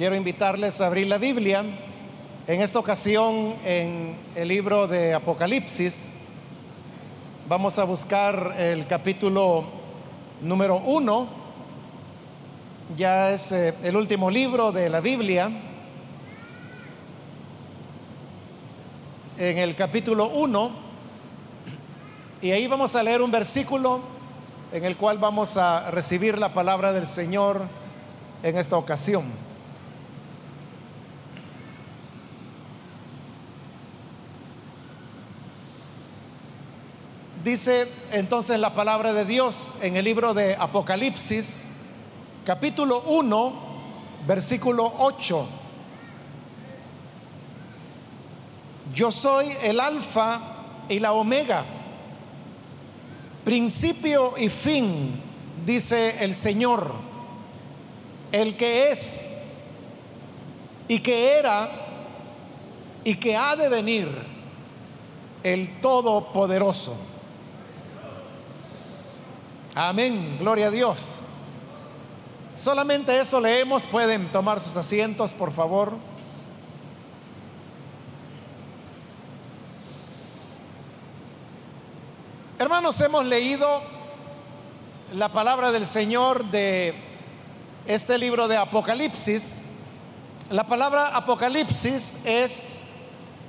Quiero invitarles a abrir la Biblia, en esta ocasión en el libro de Apocalipsis. Vamos a buscar el capítulo número uno, ya es eh, el último libro de la Biblia. En el capítulo 1, y ahí vamos a leer un versículo en el cual vamos a recibir la palabra del Señor en esta ocasión. Dice entonces la palabra de Dios en el libro de Apocalipsis, capítulo 1, versículo 8. Yo soy el alfa y la omega, principio y fin, dice el Señor, el que es y que era y que ha de venir, el Todopoderoso. Amén, gloria a Dios. Solamente eso leemos, pueden tomar sus asientos, por favor. Hermanos, hemos leído la palabra del Señor de este libro de Apocalipsis. La palabra Apocalipsis es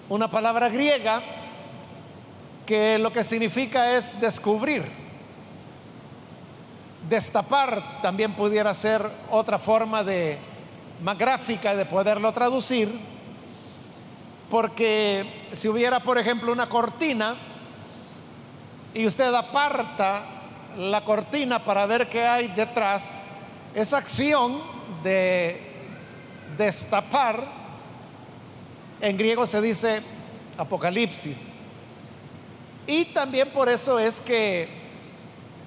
una palabra griega que lo que significa es descubrir. Destapar también pudiera ser otra forma de más gráfica de poderlo traducir, porque si hubiera, por ejemplo, una cortina y usted aparta la cortina para ver qué hay detrás, esa acción de destapar, en griego se dice apocalipsis. Y también por eso es que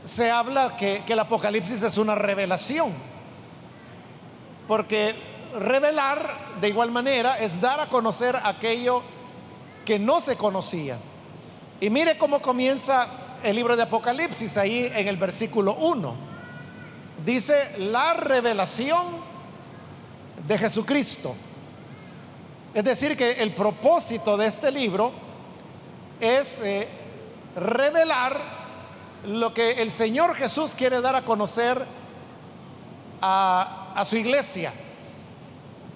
se habla que, el Apocalipsis es una revelación, porque revelar de igual manera es dar a conocer aquello que no se conocía. Y mire cómo comienza el libro de Apocalipsis ahí en el versículo 1. Dice la revelación de Jesucristo. Es decir, que el propósito de este libro es eh, revelar lo que el Señor Jesús quiere dar a conocer a, su iglesia.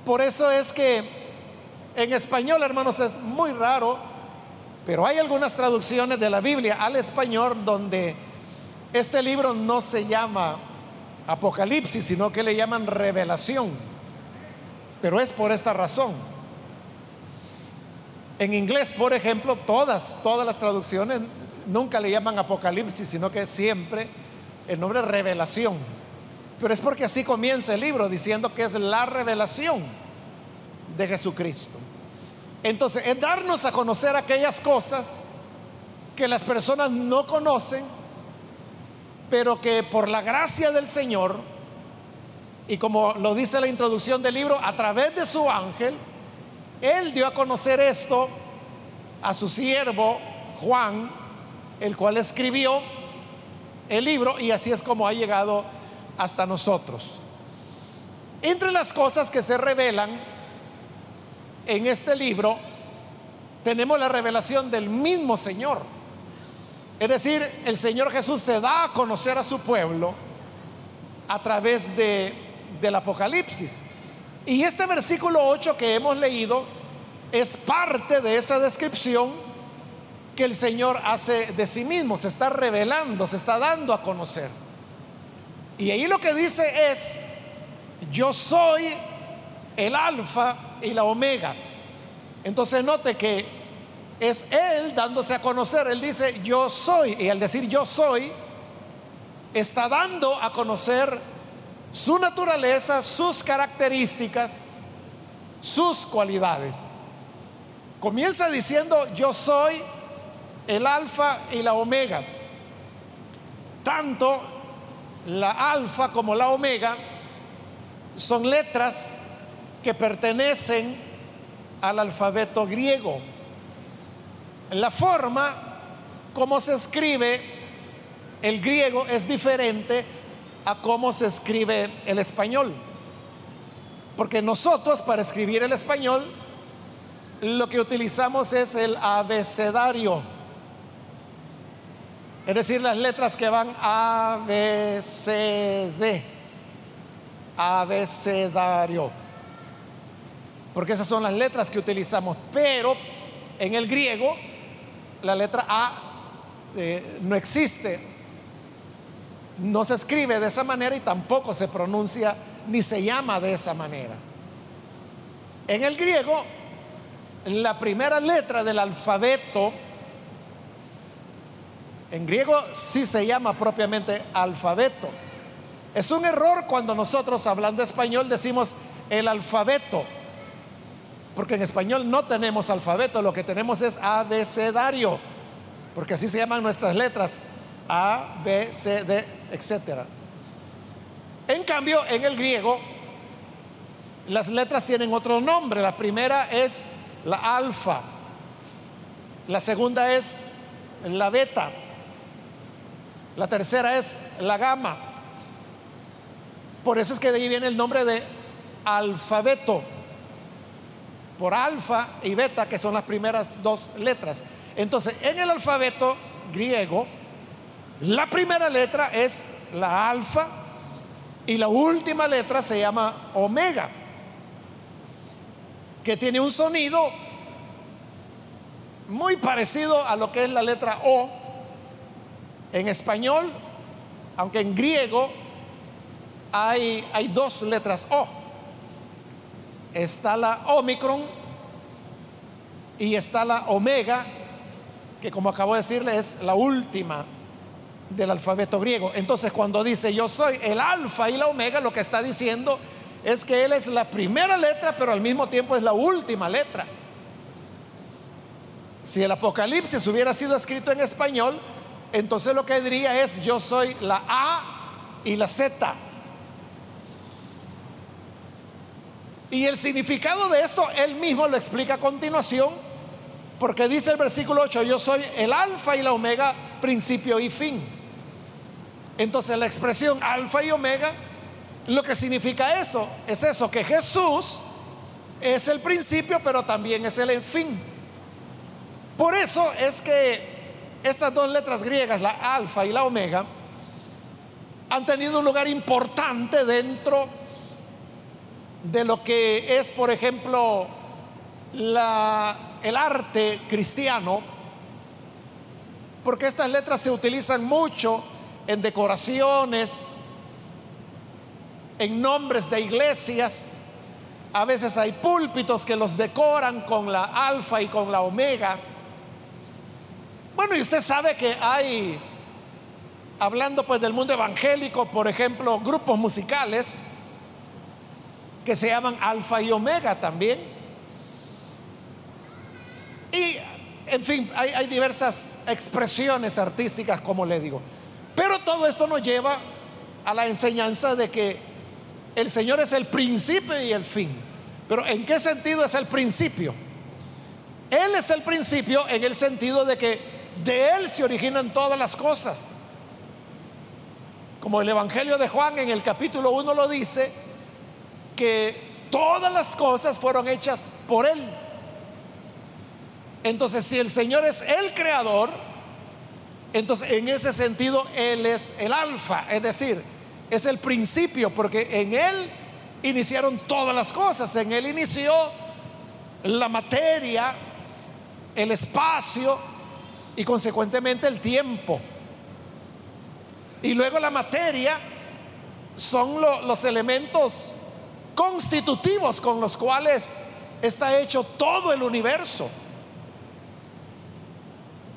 Por eso es que en español, hermanos, es muy raro, pero hay algunas traducciones de la Biblia al español donde este libro no se llama Apocalipsis, sino que le llaman revelación. Pero es por esta razón. En inglés, por ejemplo, todas, todas las traducciones nunca le llaman Apocalipsis, sino que siempre el nombre revelación. Pero es porque así comienza el libro, diciendo que es la revelación de Jesucristo. Entonces, es darnos a conocer aquellas cosas que las personas no conocen, pero que por la gracia del Señor, y como lo dice la introducción del libro, a través de su ángel, Él dio a conocer esto a su siervo Juan, el cual escribió el libro y así es como ha llegado hasta nosotros. Entre las cosas que se revelan en este libro, tenemos la revelación del mismo Señor. Es decir, el Señor Jesús se da a conocer a su pueblo a través de, del Apocalipsis. Y este versículo 8 que hemos leído es parte de esa descripción que el Señor hace de sí mismo, se está revelando, se está dando a conocer. Y ahí lo que dice es, yo soy el alfa y la omega. Entonces note que es Él dándose a conocer. Él dice, yo soy. Y al decir yo soy, está dando a conocer su naturaleza, sus características, sus cualidades. Comienza diciendo, yo soy el alfa y la omega. Tanto la alfa como la omega son letras que pertenecen al alfabeto griego. La forma como se escribe el griego es diferente a cómo se escribe el español. Porque nosotros para escribir el español lo que utilizamos es el abecedario. Es decir, las letras que van A, B, C, D. Abecedario. Porque esas son las letras que utilizamos. Pero en el griego la letra A eh, no existe. No se escribe de esa manera y tampoco se pronuncia ni se llama de esa manera. En el griego, la primera letra del alfabeto, en griego sí se llama propiamente alfabeto. Es un error cuando nosotros hablando español decimos el alfabeto, porque en español no tenemos alfabeto, lo que tenemos es abecedario, porque así se llaman nuestras letras, A, B, C, D, etc. En cambio, en el griego, las letras tienen otro nombre. La primera es la alfa, la segunda es la beta, la tercera es la gamma. Por eso es que de ahí viene el nombre de alfabeto, por alfa y beta, que son las primeras dos letras. Entonces, en el alfabeto griego, la primera letra es la alfa y la última letra se llama omega, que tiene un sonido muy parecido a lo que es la letra O en español, aunque en griego hay, hay dos letras O. Está la Omicron y está la Omega, que como acabo de decirle es la última del alfabeto griego. Entonces cuando dice yo soy el alfa y la omega, lo que está diciendo es que Él es la primera letra, pero al mismo tiempo es la última letra. Si el Apocalipsis hubiera sido escrito en español, entonces lo que diría es yo soy la A y la Z. Y el significado de esto él mismo lo explica a continuación, porque dice el versículo 8, yo soy el alfa y la omega, principio y fin. Entonces la expresión alfa y omega, lo que significa eso, es eso, que Jesús es el principio, pero también es el fin. Por eso es que estas dos letras griegas, la alfa y la omega, han tenido un lugar importante dentro de lo que es, por ejemplo, el arte cristiano, porque estas letras se utilizan mucho en decoraciones, en nombres de iglesias. A veces hay púlpitos que los decoran con la alfa y con la omega. Bueno, y usted sabe que hay, hablando pues del mundo evangélico, por ejemplo, grupos musicales que se llaman alfa y omega también. Y, en fin, hay, hay diversas expresiones artísticas, como le digo. Pero todo esto nos lleva a la enseñanza de que el Señor es el principio y el fin. Pero ¿en qué sentido es el principio? Él es el principio en el sentido de que de Él se originan todas las cosas. Como el Evangelio de Juan en el capítulo 1 lo dice, que todas las cosas fueron hechas por Él. Entonces, si el Señor es el creador, entonces, en ese sentido, Él es el alfa, es decir, es el principio, porque en Él iniciaron todas las cosas, en Él inició la materia, el espacio y consecuentemente el tiempo. Y luego la materia son los elementos constitutivos con los cuales está hecho todo el universo.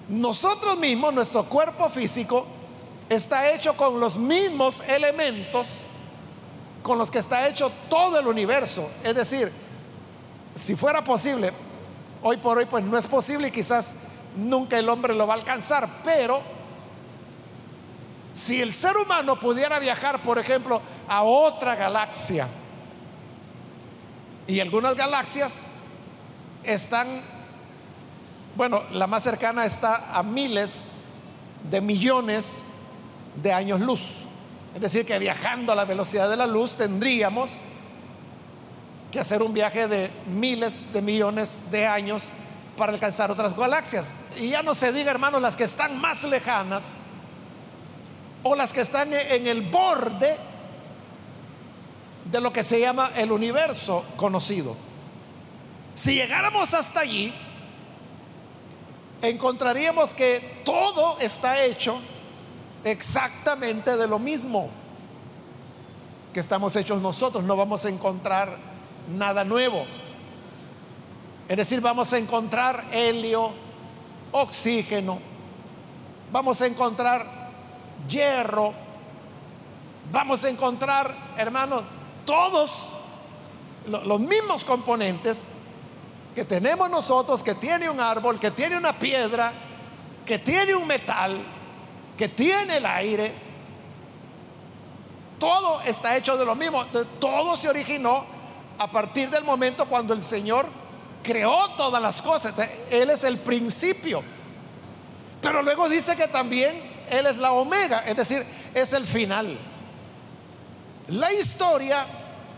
Nosotros mismos, nuestro cuerpo físico, está hecho con los mismos elementos con los que está hecho todo el universo. Es decir, si fuera posible, hoy por hoy pues no es posible y quizás nunca el hombre lo va a alcanzar, pero si el ser humano pudiera viajar, por ejemplo, a otra galaxia, y algunas galaxias están bueno, la más cercana está a miles de millones de años luz. Es decir, que viajando a la velocidad de la luz tendríamos que hacer un viaje de miles de millones de años para alcanzar otras galaxias. Y ya no se diga, hermanos, las que están más lejanas o las que están en el borde de lo que se llama el universo conocido. Si llegáramos hasta allí, encontraríamos que todo está hecho exactamente de lo mismo que estamos hechos nosotros. No vamos a encontrar nada nuevo. Es decir, vamos a encontrar helio, oxígeno, vamos a encontrar hierro, vamos a encontrar, hermanos, todos los mismos componentes que tenemos nosotros, que tiene un árbol, que tiene una piedra, que tiene un metal, que tiene el aire, todo está hecho de lo mismo, todo se originó a partir del momento cuando el Señor creó todas las cosas. Él es el principio. Pero luego dice que también Él es la omega, es decir, es el final. La historia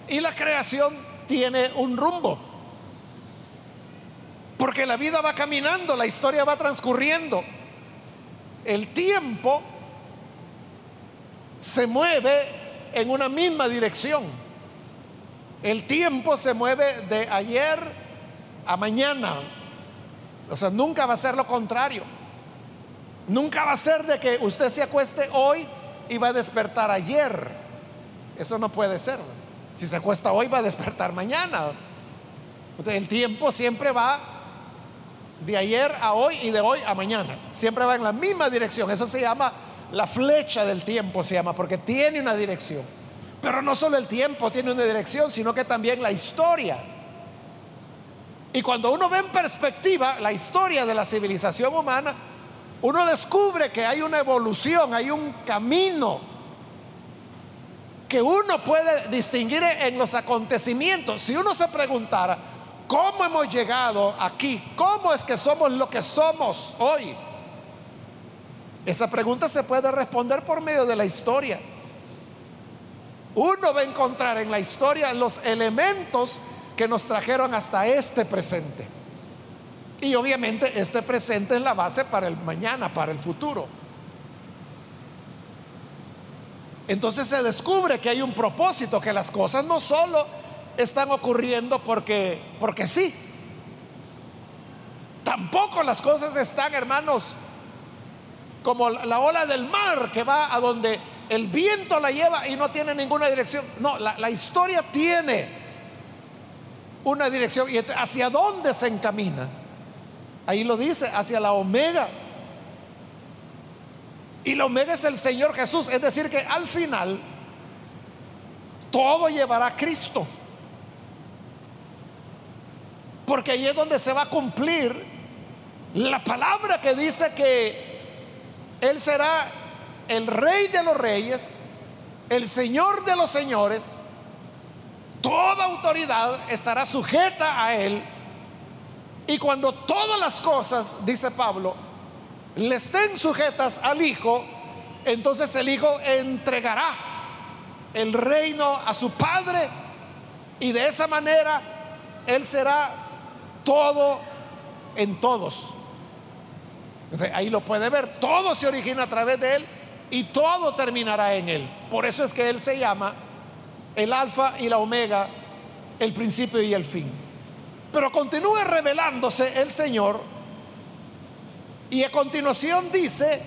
y la creación tiene un rumbo. Porque la vida va caminando, la historia va transcurriendo. El tiempo se mueve en una misma dirección. El tiempo se mueve de ayer a mañana. O sea, nunca va a ser lo contrario. Nunca va a ser de que usted se acueste hoy y va a despertar ayer. Eso no puede ser. Si se acuesta hoy va a despertar mañana. El tiempo siempre va de ayer a hoy y de hoy a mañana. Siempre va en la misma dirección. Eso se llama la flecha del tiempo, se llama, porque tiene una dirección. Pero no solo el tiempo tiene una dirección, sino que también la historia. Y cuando uno ve en perspectiva la historia de la civilización humana, uno descubre que hay una evolución, hay un camino que uno puede distinguir en los acontecimientos. Si uno se preguntara, ¿cómo hemos llegado aquí? ¿Cómo es que somos lo que somos hoy? Esa pregunta se puede responder por medio de la historia. Uno va a encontrar en la historia los elementos que nos trajeron hasta este presente. Y obviamente este presente es la base para el mañana, para el futuro. Entonces se descubre que hay un propósito, que las cosas no solo están ocurriendo porque porque sí. Tampoco las cosas están, hermanos, como la ola del mar que va a donde el viento la lleva y no tiene ninguna dirección. No, la, la historia tiene una dirección. ¿Y hacia dónde se encamina? Ahí lo dice, hacia la omega. Y la omega es el Señor Jesús. Es decir, que al final todo llevará a Cristo. Porque ahí es donde se va a cumplir la palabra que dice que Él será el rey de los reyes, el Señor de los señores toda autoridad estará sujeta a Él. Y cuando todas las cosas, dice Pablo, le estén sujetas al Hijo, entonces el Hijo entregará el reino a su Padre y de esa manera Él será todo en todos. ahí lo puede ver, todo se origina a través de Él y todo terminará en Él. Por eso es que Él se llama el alfa y la omega, el principio y el fin. Pero continúa revelándose el Señor y a continuación dice,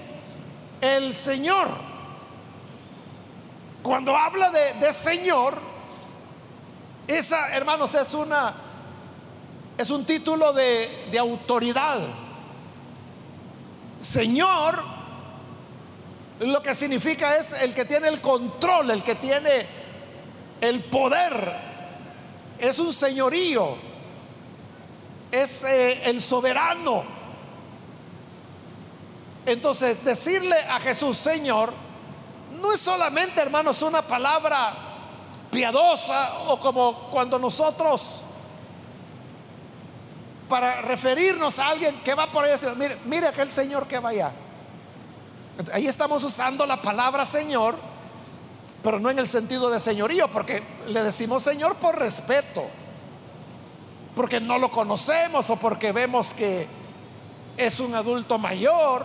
el Señor, cuando habla de, Señor, esa, hermanos, es una, es un título de, de autoridad. Señor, lo que significa es el que tiene el control, el que tiene el poder es un señorío, es eh, el soberano. Entonces, decirle a Jesús, Señor, no es solamente, hermanos, una palabra piadosa o como cuando nosotros, para referirnos a alguien que va por ahí, mire, mire aquel Señor que vaya. Ahí estamos usando la palabra Señor pero no en el sentido de señorío, porque le decimos Señor por respeto. porque no lo conocemos o porque vemos que es un adulto mayor.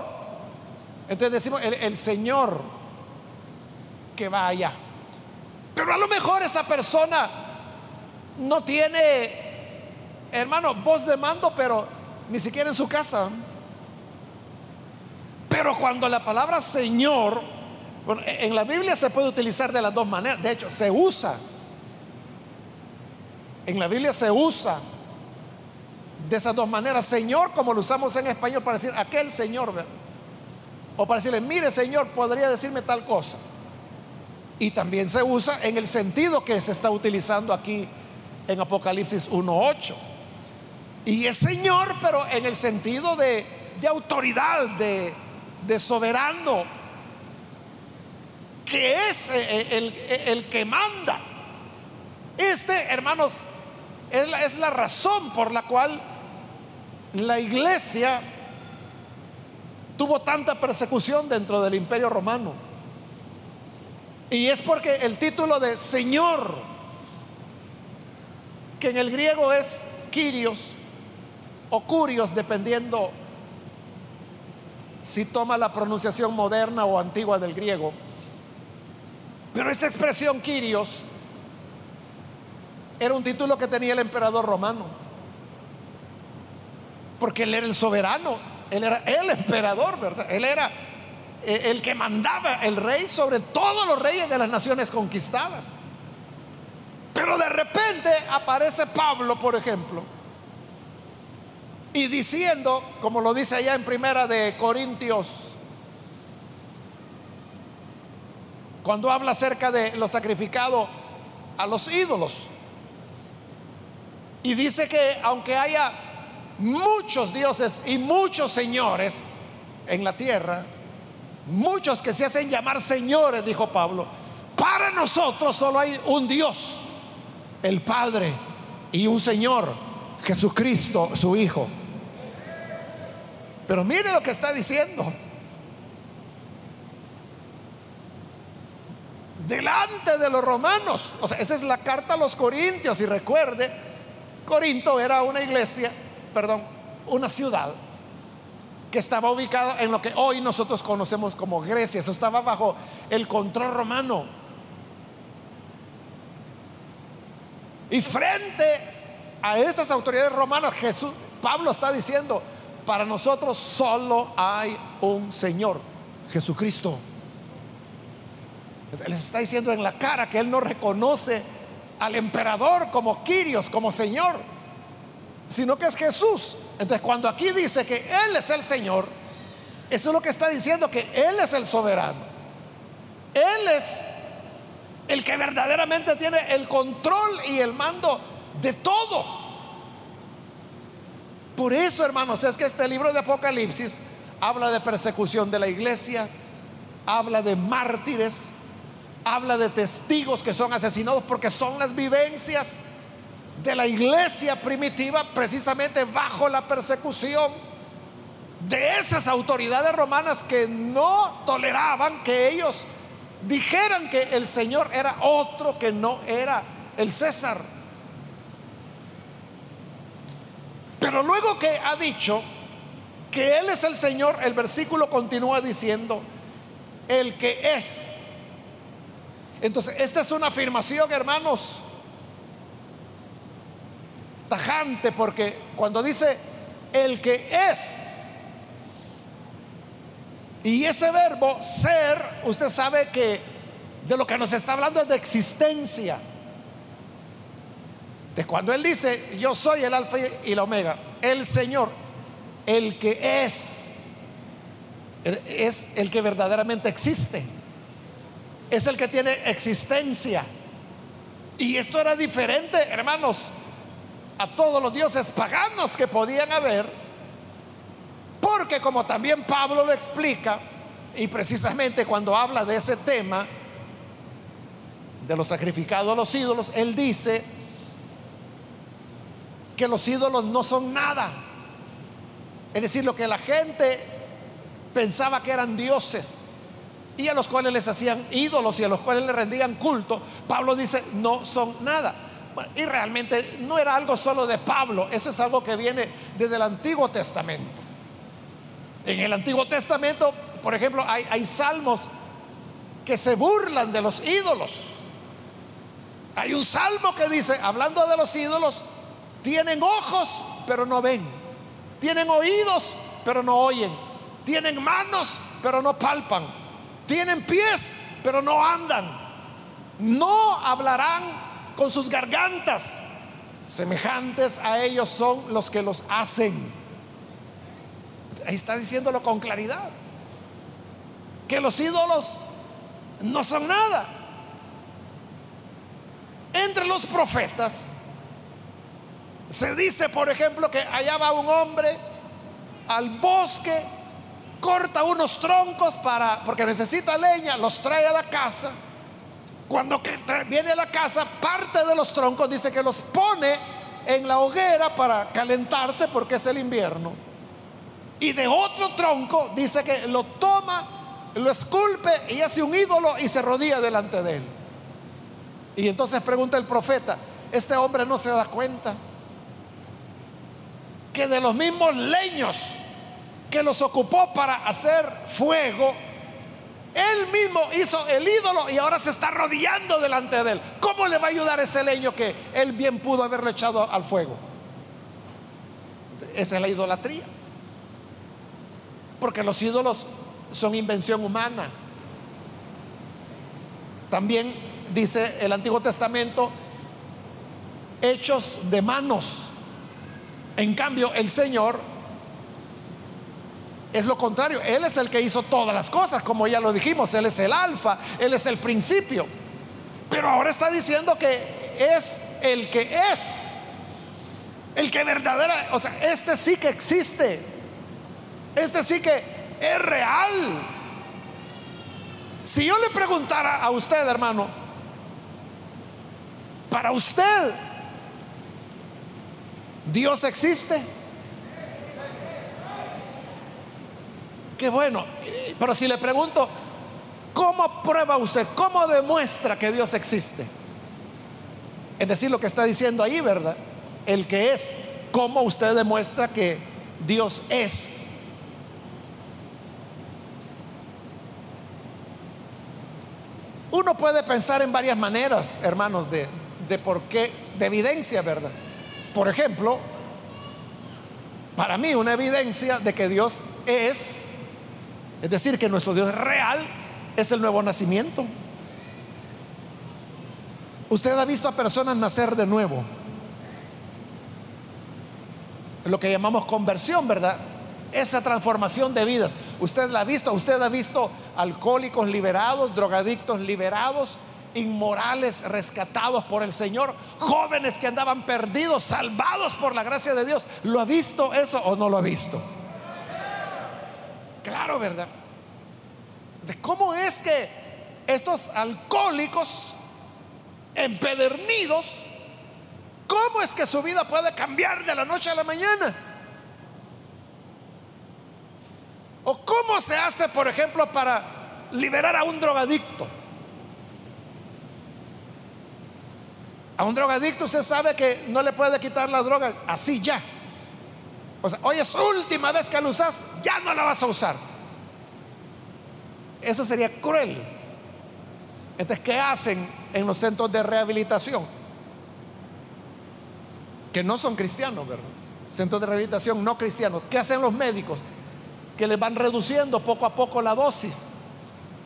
Entonces decimos, el, Señor que va allá. Pero a lo mejor esa persona no tiene, hermano, voz de mando, pero ni siquiera en su casa. Pero cuando la palabra Señor, bueno, en la Biblia se puede utilizar de las dos maneras. De hecho, se usa. En la Biblia se usa de esas dos maneras. Señor, como lo usamos en español para decir aquel Señor. O para decirle, mire Señor, podría decirme tal cosa. Y también se usa en el sentido que se está utilizando aquí en Apocalipsis 1.8. Y es Señor, pero en el sentido de, autoridad, de soberano, que es el, el, que manda. Este, hermanos, es la, es la razón por la cual la iglesia tuvo tanta persecución dentro del imperio romano. Y es porque el título de Señor, que en el griego es Kyrios o Curios, dependiendo si toma la pronunciación moderna o antigua del griego. Pero esta expresión Kyrios era un título que tenía el emperador romano. Porque él era el soberano, él era el emperador, ¿verdad? Él era eh, el que mandaba, el rey sobre todos los reyes de las naciones conquistadas. Pero de repente aparece Pablo, por ejemplo, y diciendo, como lo dice allá en primera de Corintios, cuando habla acerca de lo sacrificado a los ídolos, y dice que aunque haya muchos dioses y muchos señores en la tierra, muchos que se hacen llamar señores, dijo Pablo, para nosotros solo hay un Dios, el Padre, y un Señor, Jesucristo, su Hijo. Pero mire lo que está diciendo. Delante de los romanos. O sea, esa es la carta a los corintios. Y recuerde, Corinto era una iglesia, perdón, una ciudad que estaba ubicada en lo que hoy nosotros conocemos como Grecia. Eso estaba bajo el control romano. Y frente a estas autoridades romanas, Jesús, Pablo está diciendo, para nosotros solo hay un Señor, Jesucristo. Les está diciendo en la cara que Él no reconoce al emperador como Quirios, como Señor, sino que es Jesús. Entonces cuando aquí dice que Él es el Señor, eso es lo que está diciendo, que Él es el soberano. Él es el que verdaderamente tiene el control y el mando de todo. Por eso, hermanos, es que este libro de Apocalipsis habla de persecución de la iglesia, habla de mártires, habla de testigos que son asesinados porque son las vivencias de la iglesia primitiva precisamente bajo la persecución de esas autoridades romanas que no toleraban que ellos dijeran que el Señor era otro que no era el César. Pero luego que ha dicho que Él es el Señor, el versículo continúa diciendo, el que es. Entonces, esta es una afirmación, hermanos, tajante, porque cuando dice el que es, y ese verbo ser, usted sabe que de lo que nos está hablando es de existencia. De cuando Él dice, yo soy el alfa y la omega, el Señor, el que es, es el que verdaderamente existe, es el que tiene existencia. Y esto era diferente, hermanos, a todos los dioses paganos que podían haber, porque como también Pablo lo explica, y precisamente cuando habla de ese tema, de los sacrificados a los ídolos, él dice, que los ídolos no son nada. Es decir, lo que la gente pensaba que eran dioses y a los cuales les hacían ídolos y a los cuales le rendían culto, Pablo dice, no son nada. Y realmente no era algo solo de Pablo, eso es algo que viene desde el Antiguo Testamento. En el Antiguo Testamento, por ejemplo, hay, hay salmos que se burlan de los ídolos. Hay un salmo que dice, hablando de los ídolos, tienen ojos, pero no ven. Tienen oídos, pero no oyen. Tienen manos, pero no palpan. Tienen pies, pero no andan. No hablarán con sus gargantas. Semejantes a ellos son los que los hacen. Ahí está diciéndolo con claridad. Que los ídolos no son nada. Entre los profetas se dice, por ejemplo, que allá va un hombre al bosque, corta unos troncos para porque necesita leña, los trae a la casa. Cuando viene a la casa, parte de los troncos dice que los pone en la hoguera para calentarse porque es el invierno. Y de otro tronco dice que lo toma, lo esculpe y hace un ídolo y se rodilla delante de él. Y entonces pregunta el profeta, este hombre no se da cuenta que de los mismos leños que los ocupó para hacer fuego, él mismo hizo el ídolo y ahora se está arrodillando delante de él. ¿Cómo le va a ayudar ese leño que él bien pudo haberle echado al fuego? Esa es la idolatría. Porque los ídolos son invención humana. También dice el Antiguo Testamento, hechos de manos. En cambio, el Señor es lo contrario. Él es el que hizo todas las cosas, como ya lo dijimos. Él es el alfa, Él es el principio. Pero ahora está diciendo que es el que es. El que verdadera, o sea, este sí que existe. Este sí que es real. Si yo le preguntara a usted, hermano, para usted, ¿Dios existe? Qué bueno. Pero si le pregunto, ¿cómo prueba usted? ¿Cómo demuestra que Dios existe? Es decir, lo que está diciendo ahí, ¿verdad? El que es. ¿Cómo usted demuestra que Dios es? Uno puede pensar en varias maneras, hermanos, de, de por qué, de evidencia, ¿verdad? Por ejemplo, para mí una evidencia de que Dios es es decir, que nuestro Dios real es el nuevo nacimiento. Usted ha visto a personas nacer de nuevo. Lo que llamamos conversión, ¿verdad? Esa transformación de vidas. Usted la ha visto, usted ha visto alcohólicos liberados, drogadictos liberados, inmorales rescatados por el Señor, jóvenes que andaban perdidos, salvados por la gracia de Dios. ¿Lo ha visto eso o no lo ha visto? Claro, ¿verdad? De cómo es que estos alcohólicos empedernidos, ¿cómo es que su vida puede cambiar de la noche a la mañana? ¿O cómo se hace, por ejemplo, para liberar a un drogadicto? A un drogadicto usted sabe que no le puede quitar la droga así ya. O sea, hoy es última vez que la usas, ya no la vas a usar. Eso sería cruel. Entonces, ¿qué hacen en los centros de rehabilitación? Que no son cristianos, ¿verdad? Centros de rehabilitación no cristianos. ¿Qué hacen los médicos? Que les van reduciendo poco a poco la dosis.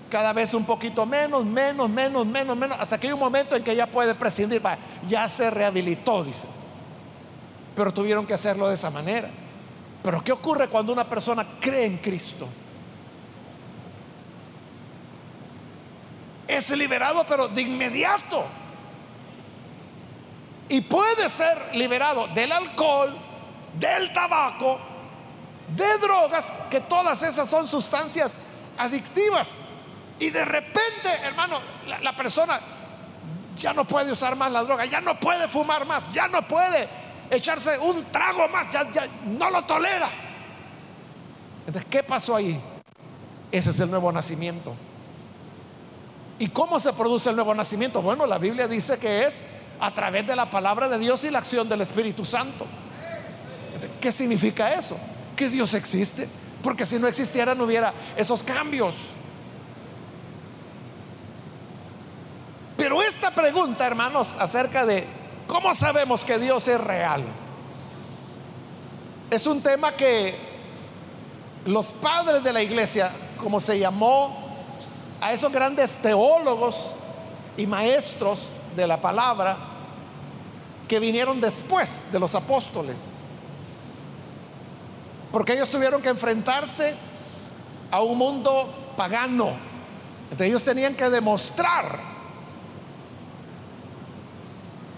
Cada vez un poquito menos, menos, menos, menos, menos, hasta que hay un momento en que ya puede prescindir. Ya se rehabilitó, dice. Pero tuvieron que hacerlo de esa manera. Pero ¿qué ocurre cuando una persona cree en Cristo? Es liberado, pero de inmediato. Y puede ser liberado del alcohol, del tabaco, de drogas, que todas esas son sustancias adictivas. Y de repente, hermano, la, persona ya no puede usar más la droga, ya no puede fumar más, ya no puede echarse un trago más, ya, no lo tolera. Entonces, ¿qué pasó ahí? Ese es el nuevo nacimiento. ¿Y cómo se produce el nuevo nacimiento? Bueno, la Biblia dice que es a través de la palabra de Dios y la acción del Espíritu Santo. ¿Qué significa eso? Que Dios existe, porque si no existiera no hubiera esos cambios. Pero esta pregunta, hermanos, acerca de cómo sabemos que Dios es real, es un tema que los padres de la iglesia, como se llamó a esos grandes teólogos y maestros de la palabra, que vinieron después de los apóstoles, porque ellos tuvieron que enfrentarse a un mundo pagano. Ellos tenían que demostrar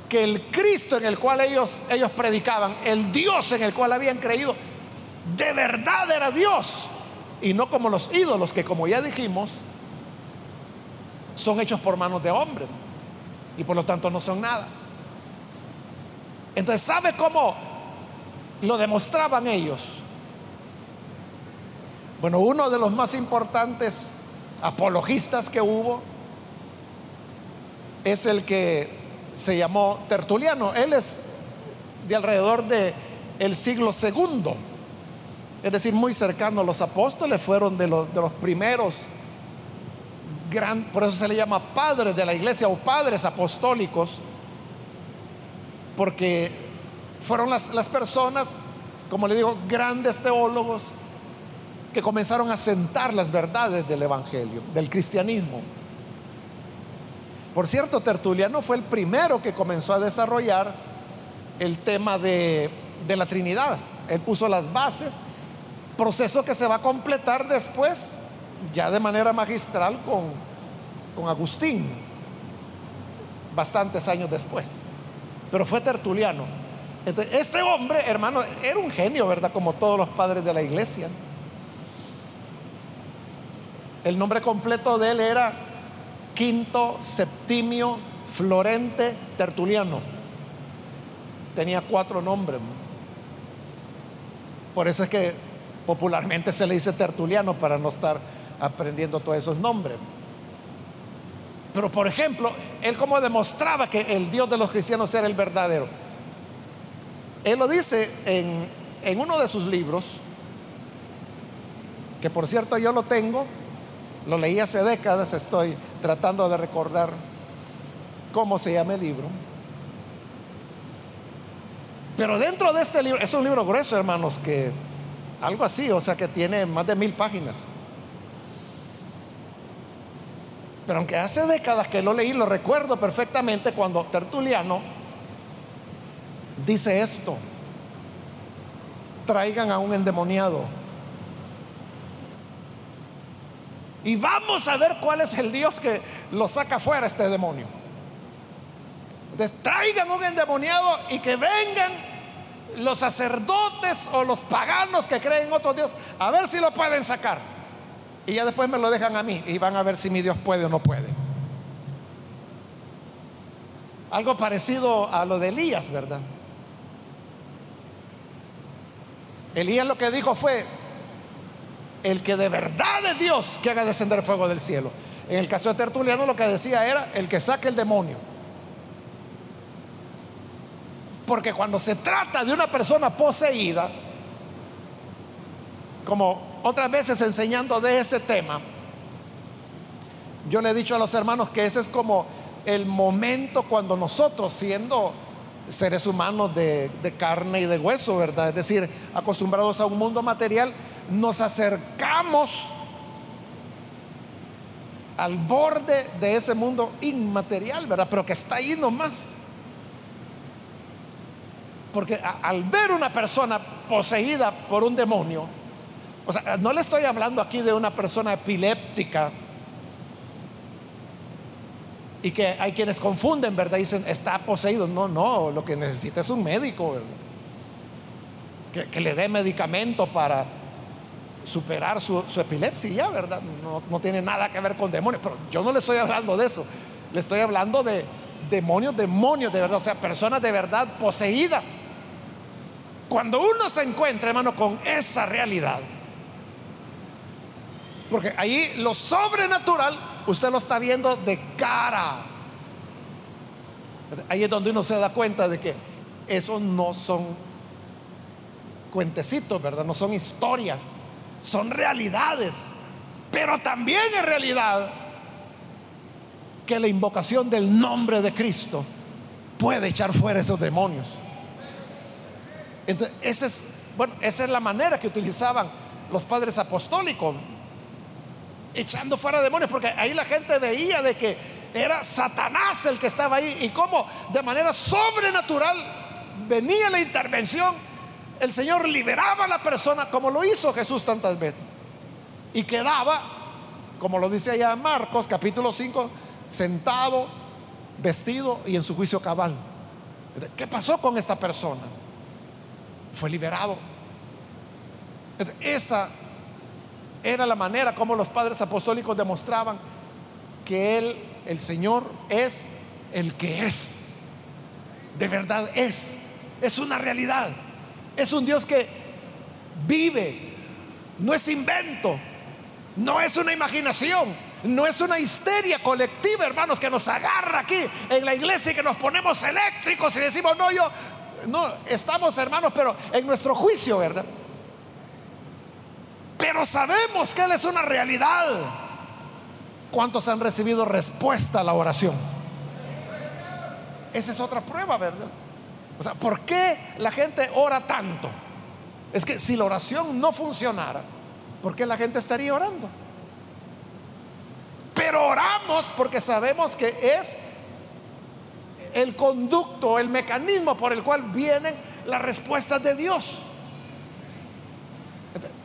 que el Cristo en el cual ellos, ellos predicaban, el Dios en el cual habían creído, de verdad era Dios. Y no como los ídolos que, como ya dijimos, son hechos por manos de hombres. Y por lo tanto no son nada. Entonces, ¿sabe cómo lo demostraban ellos? Bueno, uno de los más importantes apologistas que hubo es el que se llamó Tertuliano. Él es de alrededor de el siglo segundo, es decir, muy cercano a los apóstoles, fueron de los, de los primeros, gran, por eso se le llama padres de la iglesia o padres apostólicos, porque fueron las, las personas, como le digo, grandes teólogos, que comenzaron a sentar las verdades del Evangelio, del cristianismo. Por cierto, Tertuliano fue el primero que comenzó a desarrollar el tema de, la Trinidad. Él puso las bases, proceso que se va a completar después, ya de manera magistral, con, Agustín, bastantes años después. Pero fue Tertuliano. Este hombre, hermano, era un genio, ¿verdad? Como todos los padres de la iglesia. El nombre completo de él era Quinto Septimio Florente Tertuliano. Tenía cuatro nombres. Por eso es que popularmente se le dice Tertuliano para no estar aprendiendo todos esos nombres. Pero por ejemplo, él como demostraba que el Dios de los cristianos era el verdadero. Él lo dice en, en uno de sus libros, que por cierto yo lo tengo, lo leí hace décadas, estoy tratando de recordar cómo se llama el libro. Pero dentro de este libro, es un libro grueso, hermanos, que algo así, o sea que tiene más de mil páginas. Pero aunque hace décadas que lo leí, lo recuerdo perfectamente cuando Tertuliano dice esto, traigan a un endemoniado Y vamos a ver cuál es el Dios que lo saca fuera este demonio. Entonces, traigan un endemoniado y que vengan los sacerdotes o los paganos que creen en otro Dios a ver si lo pueden sacar. Y ya después me lo dejan a mí y van a ver si mi Dios puede o no puede. Algo parecido a lo de Elías, ¿verdad? Elías lo que dijo fue, el que de verdad es Dios que haga descender fuego del cielo. En el caso de Tertuliano lo que decía era el que saque el demonio. Porque cuando se trata de una persona poseída, como otras veces enseñando de ese tema, yo le he dicho a los hermanos que ese es como el momento cuando nosotros siendo seres humanos de, de carne y de hueso, ¿verdad? Es decir, acostumbrados a un mundo material, nos acercamos al borde de ese mundo inmaterial, ¿verdad? Pero que está ahí nomás. Porque al ver una persona poseída por un demonio, o sea, no le estoy hablando aquí de una persona epiléptica y que hay quienes confunden, ¿verdad? Dicen, está poseído. No, no, lo que necesita es un médico, Que, que le dé medicamento para superar su, epilepsia, ya, ¿verdad? No, tiene nada que ver con demonios, pero yo no le estoy hablando de eso, le estoy hablando de demonios, demonios de verdad, o sea, personas de verdad poseídas. Cuando uno se encuentra, hermano, con esa realidad, porque ahí lo sobrenatural, usted lo está viendo de cara. Ahí es donde uno se da cuenta de que esos no son cuentecitos, ¿verdad? No son historias, son realidades. Pero también es realidad que la invocación del nombre de Cristo puede echar fuera esos demonios. Entonces, esa es, bueno, esa es la manera que utilizaban los padres apostólicos, echando fuera demonios, porque ahí la gente veía de que era Satanás el que estaba ahí y cómo de manera sobrenatural venía la intervención, el Señor liberaba a la persona como lo hizo Jesús tantas veces y quedaba, como lo dice allá Marcos capítulo 5, sentado, vestido y en su juicio cabal. ¿Qué pasó con esta persona? Fue liberado. Esa era la manera como los padres apostólicos demostraban que Él, el Señor, es el que es. De verdad es. Es una realidad. Es un Dios que vive. No es invento. No es una imaginación. No es una histeria colectiva, hermanos, que nos agarra aquí en la iglesia y que nos ponemos eléctricos y decimos, no, yo, no, estamos hermanos, pero en nuestro juicio, ¿verdad? Pero sabemos que Él es una realidad. ¿Cuántos han recibido respuesta a la oración? Esa es otra prueba, ¿verdad? O sea, ¿por qué la gente ora tanto? Es que si la oración no funcionara, ¿por qué la gente estaría orando? Pero oramos porque sabemos que es el conducto, el mecanismo por el cual vienen las respuestas de Dios.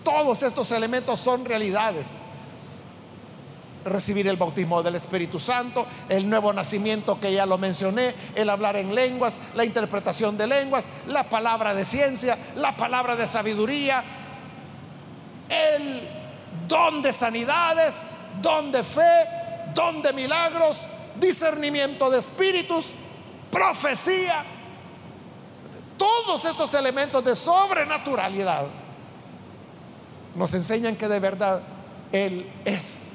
Todos estos elementos son realidades. Recibir el bautismo del Espíritu Santo, el nuevo nacimiento que ya lo mencioné, el hablar en lenguas, la interpretación de lenguas, la palabra de ciencia, la palabra de sabiduría, el don de sanidades, don de fe, don de milagros, discernimiento de espíritus, profecía. Todos estos elementos de sobrenaturalidad nos enseñan que de verdad Él es.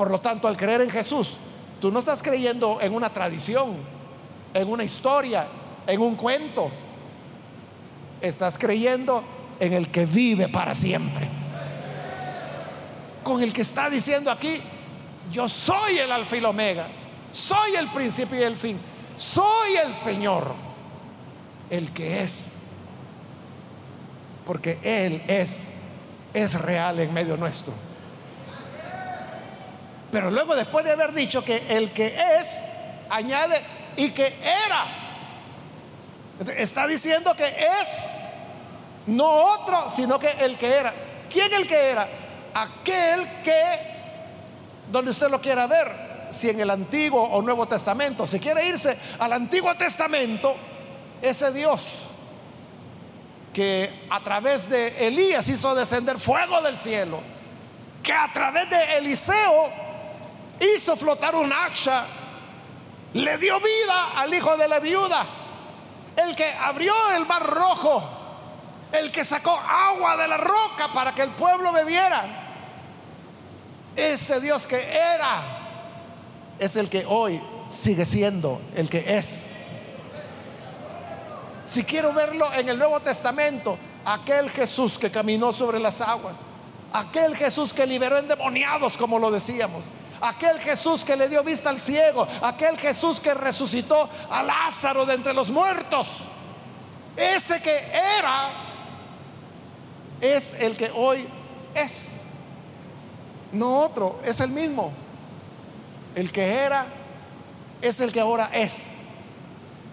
Por lo tanto, al creer en Jesús, tú no estás creyendo en una tradición, en una historia, en un cuento. Estás creyendo en el que vive para siempre. Con el que está diciendo aquí, yo soy el alfa y el omega, soy el principio y el fin, soy el Señor, el que es. Porque Él es es real en medio nuestro. Pero luego después de haber dicho que el que es, añade, y que era. Está diciendo que es, no otro, sino que el que era. ¿Quién el que era? Aquel que, donde usted lo quiera ver, si en el Antiguo o Nuevo Testamento, si quiere irse al Antiguo Testamento, ese Dios que a través de Elías hizo descender fuego del cielo, que a través de Eliseo hizo flotar un hacha, le dio vida al hijo de la viuda, el que abrió el mar rojo, el que sacó agua de la roca para que el pueblo bebiera. Ese Dios que era es el que hoy sigue siendo el que es. Si quiero verlo en el Nuevo Testamento, aquel Jesús que caminó sobre las aguas, aquel Jesús que liberó endemoniados, como lo decíamos, aquel Jesús que le dio vista al ciego, aquel Jesús que resucitó a Lázaro de entre los muertos, ese que era, es el que hoy es. No otro, es el mismo. El que era es el que ahora es.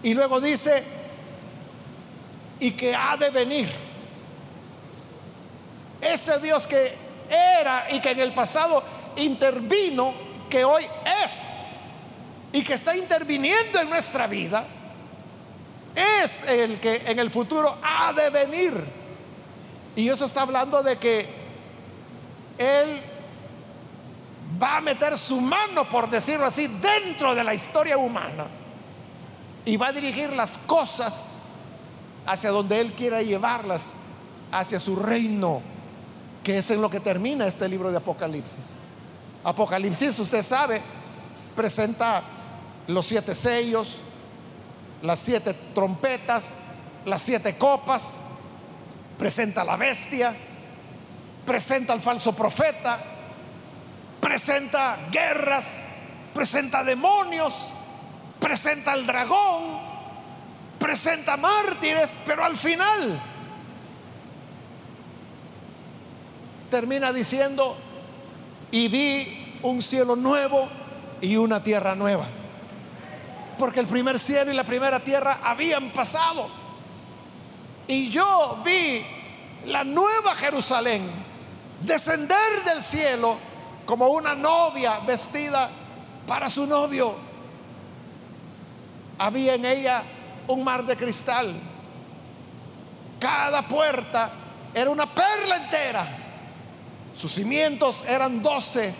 Y luego dice, y que ha de venir. Ese Dios que era y que en el pasado intervino, que hoy es y que está interviniendo en nuestra vida, es el que en el futuro ha de venir. Y eso está hablando de que Él va a meter su mano, por decirlo así, dentro de la historia humana y va a dirigir las cosas hacia donde Él quiera llevarlas, hacia su reino, que es en lo que termina este libro de Apocalipsis. Apocalipsis, usted sabe, presenta los siete sellos, las siete trompetas, las siete copas, presenta la bestia, presenta al falso profeta, presenta guerras, presenta demonios, presenta al dragón, presenta mártires, pero al final termina diciendo, y vi un cielo nuevo y una tierra nueva. Porque el primer cielo y la primera tierra habían pasado. Y yo vi la nueva Jerusalén descender del cielo como una novia vestida para su novio. Había en ella un mar de cristal. Cada puerta era una perla entera. Sus cimientos eran doce,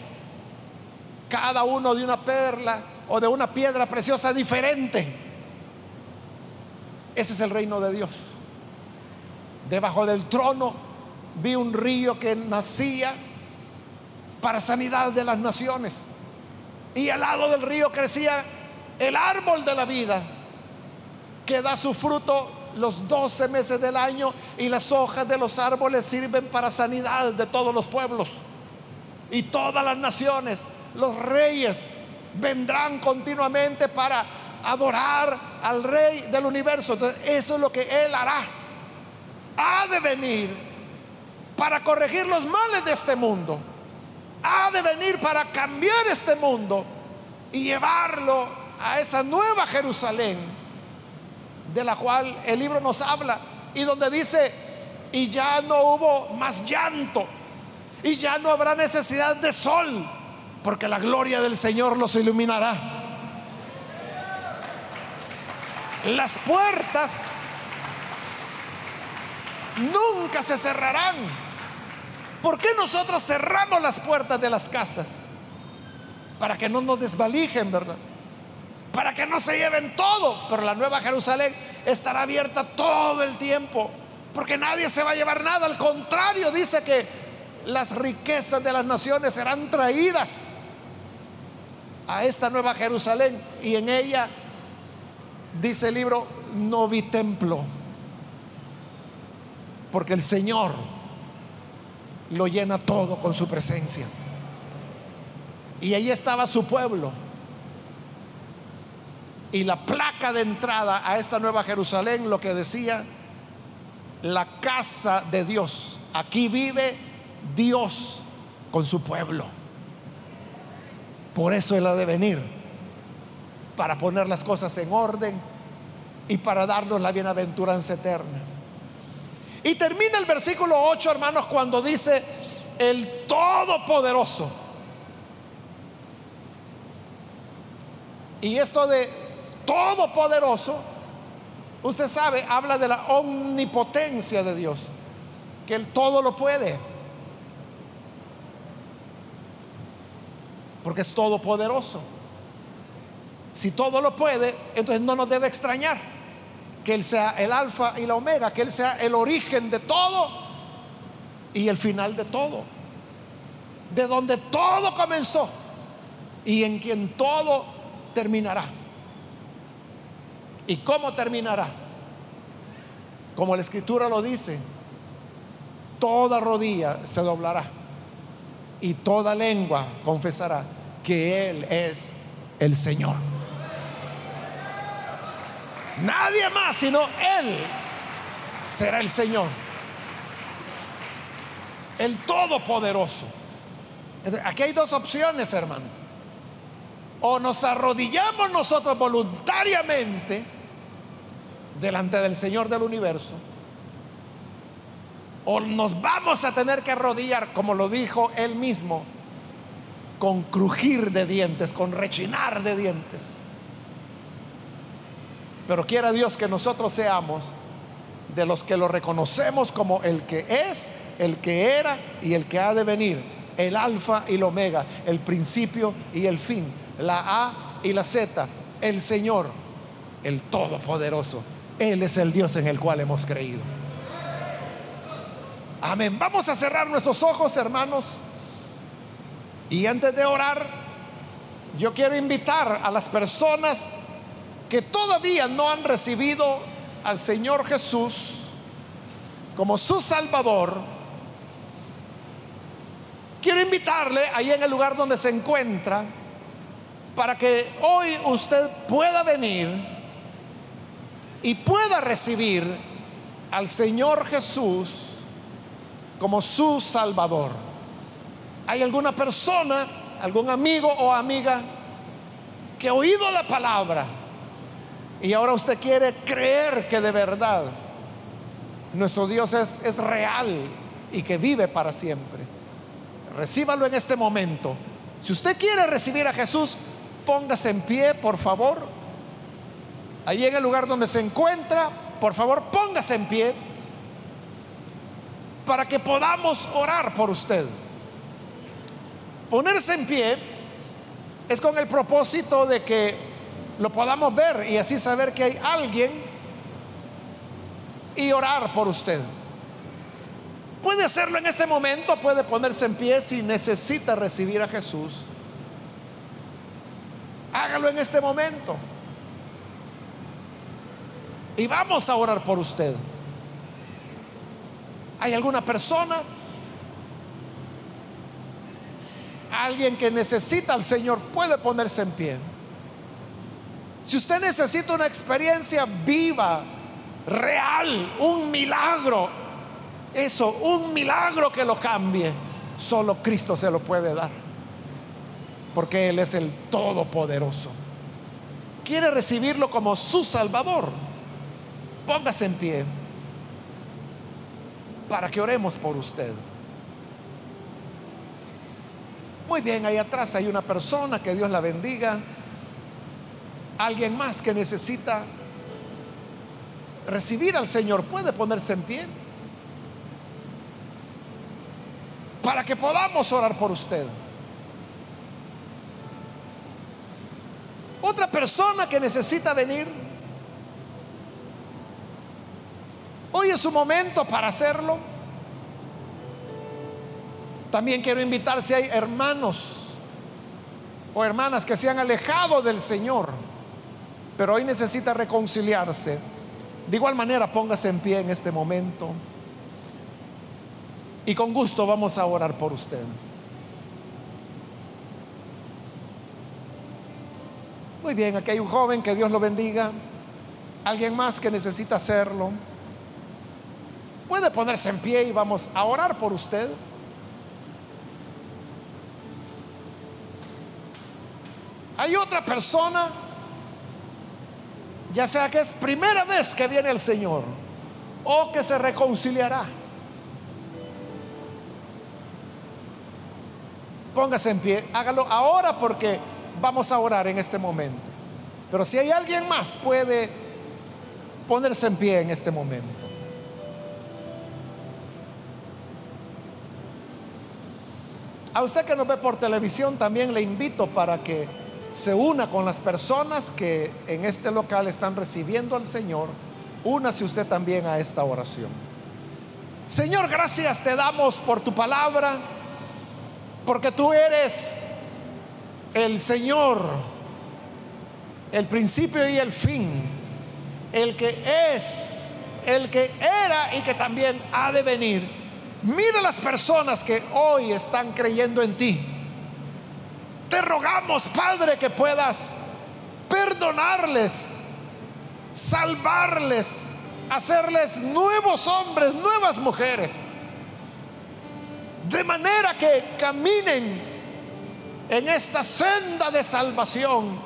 cada uno de una perla o de una piedra preciosa diferente. Ese es el reino de Dios. Debajo del trono vi un río que nacía para sanidad de las naciones. Y al lado del río crecía el árbol de la vida, que da su fruto los 12 meses del año y las hojas de los árboles sirven para sanidad de todos los pueblos. Y todas las naciones, los reyes, vendrán continuamente para adorar al rey del universo. Entonces, eso es lo que él hará. Ha de venir para corregir los males de este mundo. Ha de venir para cambiar este mundo y llevarlo a esa nueva Jerusalén de la cual el libro nos habla y donde dice, y ya no hubo más llanto, y ya no habrá necesidad de sol, porque la gloria del Señor los iluminará. Las puertas nunca se cerrarán. ¿Por qué nosotros cerramos las puertas de las casas? Para que no nos desvalijen, ¿verdad? para que no se lleven todo. Pero la nueva Jerusalén estará abierta todo el tiempo, porque nadie se va a llevar nada. Al contrario, dice que las riquezas de las naciones serán traídas a esta nueva Jerusalén y en ella, dice el libro, no vi templo, porque el Señor lo llena todo con su presencia. Y ahí estaba su pueblo y la placa de entrada a esta nueva Jerusalén lo que decía, la casa de Dios. Aquí vive Dios con su pueblo. Por eso Él ha de venir, para poner las cosas en orden y para darnos la bienaventuranza eterna. Y termina el versículo 8, hermanos, cuando dice, el Todopoderoso. Y esto de todopoderoso, usted sabe, habla de la omnipotencia de Dios, que Él todo lo puede. Porque es todopoderoso. Si todo lo puede, entonces no nos debe extrañar que Él sea el alfa y la omega, que Él sea el origen de todo y el final de todo. De donde todo comenzó y en quien todo terminará. ¿Y cómo terminará? Como la escritura lo dice, toda rodilla se doblará y toda lengua confesará que Él es el Señor. Nadie más sino Él será el Señor. El Todopoderoso. Aquí hay dos opciones, hermano. O nos arrodillamos nosotros voluntariamente delante del Señor del universo, o nos vamos a tener que arrodillar, como lo dijo él mismo, con crujir de dientes, con rechinar de dientes. Pero quiera Dios que nosotros seamos de los que lo reconocemos como el que es, el que era y el que ha de venir, el alfa y el omega, el principio y el fin, la A y la Z, el Señor, el Todopoderoso. Él es el Dios en el cual hemos creído. Amén. Vamos a cerrar nuestros ojos, hermanos. Y antes de orar, yo quiero invitar a las personas que todavía no han recibido al Señor Jesús como su Salvador, quiero invitarle ahí en el lugar donde se encuentra para que hoy usted pueda venir y pueda recibir al Señor Jesús como su Salvador. ¿Hay alguna persona, algún amigo o amiga que ha oído la palabra y ahora usted quiere creer que de verdad nuestro Dios es, es real y que vive para siempre? Recíbalo en este momento. Si usted quiere recibir a Jesús, póngase en pie, por favor. Ahí en el lugar donde se encuentra, por favor, póngase en pie para que podamos orar por usted. Ponerse en pie es con el propósito de que lo podamos ver y así saber que hay alguien y orar por usted. Puede hacerlo en este momento, puede ponerse en pie si necesita recibir a Jesús. Hágalo en este momento. Y vamos a orar por usted. ¿Hay alguna persona? Alguien que necesita al Señor puede ponerse en pie. Si usted necesita una experiencia viva, real, un milagro, eso, un milagro que lo cambie, solo Cristo se lo puede dar. Porque Él es el Todopoderoso. ¿Quiere recibirlo como su Salvador? Póngase en pie para que oremos por usted. Muy bien, ahí atrás hay una persona, que Dios la bendiga. Alguien más que necesita recibir al Señor puede ponerse en pie para que podamos orar por usted. Otra persona que necesita venir Hoy es su momento para hacerlo. También quiero invitar si hay hermanos o hermanas que se han alejado del Señor, pero hoy necesita reconciliarse. De igual manera, póngase en pie en este momento. Y con gusto vamos a orar por usted. Muy bien, aquí hay un joven, que Dios lo bendiga. Alguien más que necesita hacerlo. Puede ponerse en pie y vamos a orar por usted. Hay otra persona, ya sea que es primera vez que viene el Señor o que se reconciliará. Póngase en pie, hágalo ahora porque vamos a orar en este momento. Pero si hay alguien más, puede ponerse en pie en este momento. A usted que nos ve por televisión también le invito para que se una con las personas que en este local están recibiendo al Señor. Únase usted también a esta oración. Señor, gracias te damos por tu palabra, porque tú eres el Señor, el principio y el fin, el que es, el que era y que también ha de venir Mira las personas que hoy están creyendo en ti. Te rogamos, Padre, que puedas perdonarles, salvarles, hacerles nuevos hombres, nuevas mujeres. De manera que caminen en esta senda de salvación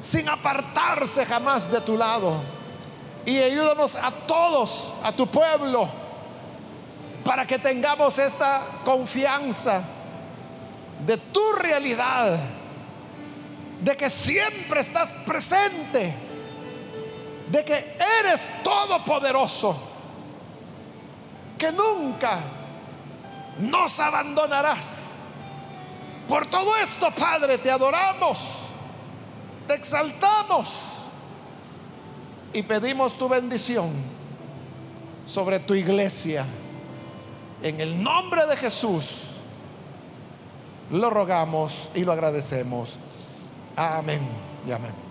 sin apartarse jamás de tu lado. Y ayúdanos a todos, a tu pueblo para que tengamos esta confianza de tu realidad, de que siempre estás presente, de que eres todopoderoso, que nunca nos abandonarás. Por todo esto, Padre, te adoramos, te exaltamos y pedimos tu bendición sobre tu iglesia en el nombre de Jesús lo rogamos y lo agradecemos. Amén y amén.